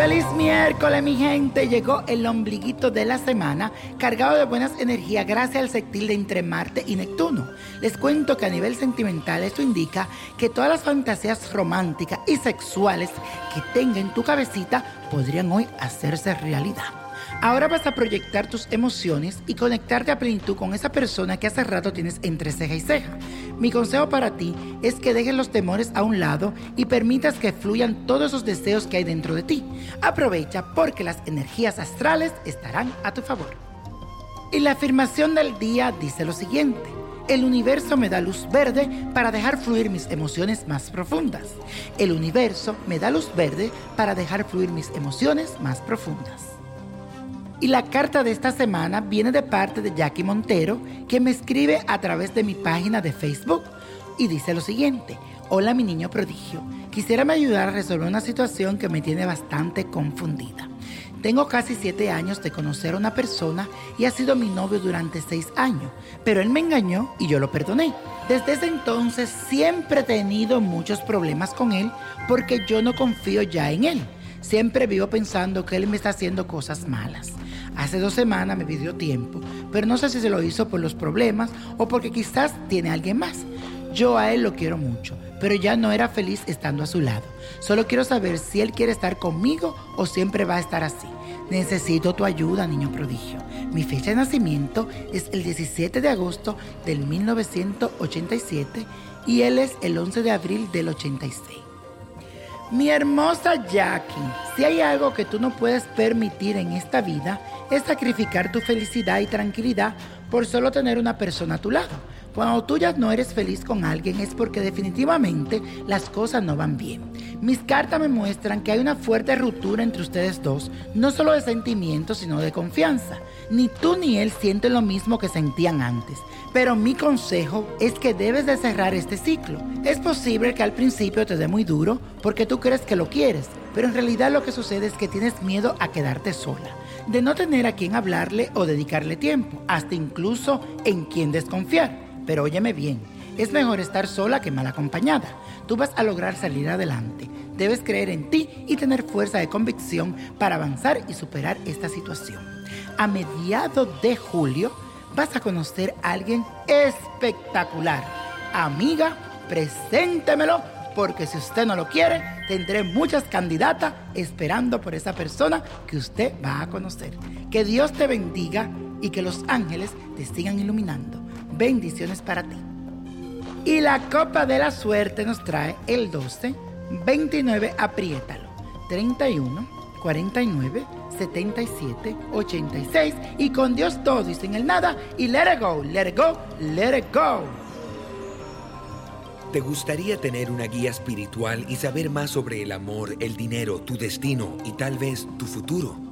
Miércoles, mi gente, llegó el ombliguito de la semana cargado de buenas energías gracias al sextil de entre Marte y Neptuno. Les cuento que a nivel sentimental esto indica que todas las fantasías románticas y sexuales que tenga en tu cabecita podrían hoy hacerse realidad. Ahora vas a proyectar tus emociones y conectarte a plenitud con esa persona que hace rato tienes entre ceja y ceja. Mi consejo para ti es que dejes los temores a un lado y permitas que fluyan todos esos deseos que hay dentro de ti. Aprovecha porque las energías astrales estarán a tu favor. Y la afirmación del día dice lo siguiente. El universo me da luz verde para dejar fluir mis emociones más profundas. El universo me da luz verde para dejar fluir mis emociones más profundas. Y la carta de esta semana viene de parte de Jackie Montero, que me escribe a través de mi página de Facebook y dice lo siguiente. Hola mi niño prodigio, quisiera me ayudar a resolver una situación que me tiene bastante confundida. Tengo casi siete años de conocer a una persona y ha sido mi novio durante seis años, pero él me engañó y yo lo perdoné. Desde ese entonces siempre he tenido muchos problemas con él porque yo no confío ya en él. Siempre vivo pensando que él me está haciendo cosas malas. Hace dos semanas me pidió tiempo, pero no sé si se lo hizo por los problemas o porque quizás tiene alguien más. Yo a él lo quiero mucho, pero ya no era feliz estando a su lado. Solo quiero saber si él quiere estar conmigo o siempre va a estar así. Necesito tu ayuda, niño prodigio. Mi fecha de nacimiento es el 17 de agosto del 1987 y él es el 11 de abril del 86. Mi hermosa Jackie, si hay algo que tú no puedes permitir en esta vida es sacrificar tu felicidad y tranquilidad por solo tener una persona a tu lado. Cuando tú ya no eres feliz con alguien es porque definitivamente las cosas no van bien. Mis cartas me muestran que hay una fuerte ruptura entre ustedes dos, no solo de sentimientos, sino de confianza. Ni tú ni él sienten lo mismo que sentían antes. Pero mi consejo es que debes de cerrar este ciclo. Es posible que al principio te dé muy duro porque tú crees que lo quieres, pero en realidad lo que sucede es que tienes miedo a quedarte sola, de no tener a quien hablarle o dedicarle tiempo, hasta incluso en quien desconfiar. Pero óyeme bien, es mejor estar sola que mal acompañada. Tú vas a lograr salir adelante. Debes creer en ti y tener fuerza de convicción para avanzar y superar esta situación. A mediados de julio vas a conocer a alguien espectacular. Amiga, preséntemelo porque si usted no lo quiere, tendré muchas candidatas esperando por esa persona que usted va a conocer. Que Dios te bendiga y que los ángeles te sigan iluminando bendiciones para ti. Y la copa de la suerte nos trae el 12, 29, apriétalo, 31, 49, 77, 86 y con Dios todo y sin el nada y let it go, let it go, let it go. ¿Te gustaría tener una guía espiritual y saber más sobre el amor, el dinero, tu destino y tal vez tu futuro?